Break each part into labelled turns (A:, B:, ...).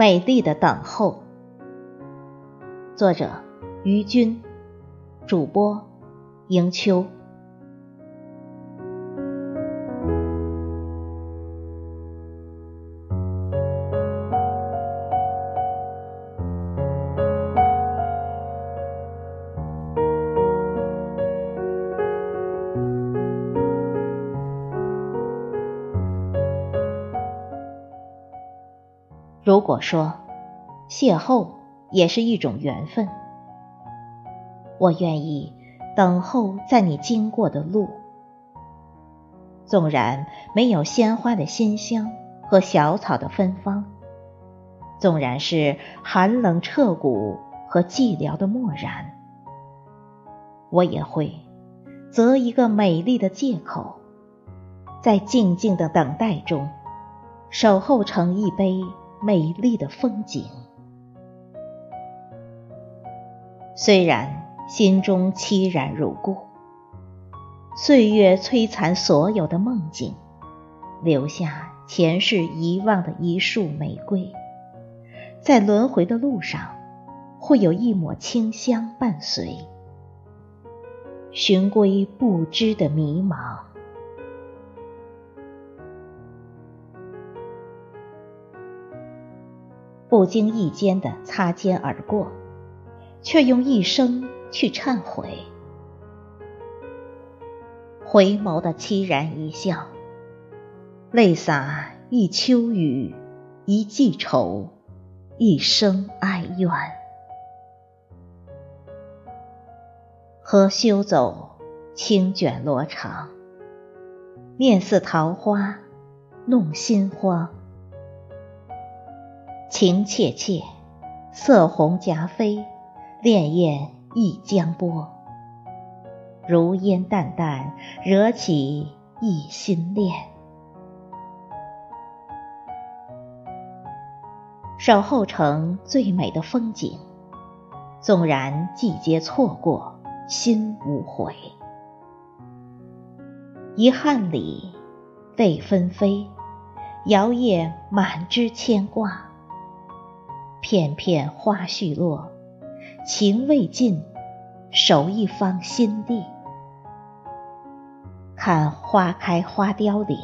A: 美丽的等候。作者：于军，主播：迎秋。如果说邂逅也是一种缘分，我愿意等候在你经过的路，纵然没有鲜花的馨香和小草的芬芳，纵然是寒冷彻骨和寂寥的漠然，我也会择一个美丽的借口，在静静的等待中，守候成一杯。美丽的风景，虽然心中凄然如故，岁月摧残所有的梦境，留下前世遗忘的一束玫瑰，在轮回的路上，会有一抹清香伴随，寻归不知的迷茫。不经意间的擦肩而过，却用一生去忏悔。回眸的凄然一笑，泪洒一秋雨，一季愁，一生哀怨。何休走，轻卷罗裳，面似桃花，弄心慌。情切切，色红颊飞，潋滟一江波。如烟淡淡，惹起一心恋。守候成最美的风景，纵然季节错过，心无悔。遗憾里，泪纷飞，摇曳满枝牵挂。片片花絮落，情未尽，守一方心地。看花开花凋零，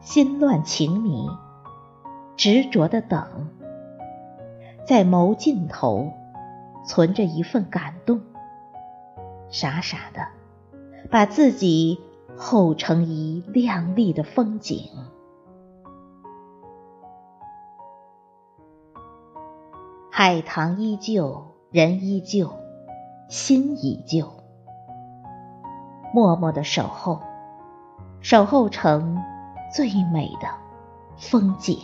A: 心乱情迷，执着的等，在眸尽头存着一份感动，傻傻的把自己候成一亮丽的风景。海棠依旧，人依旧，心依旧。默默的守候，守候成最美的风景。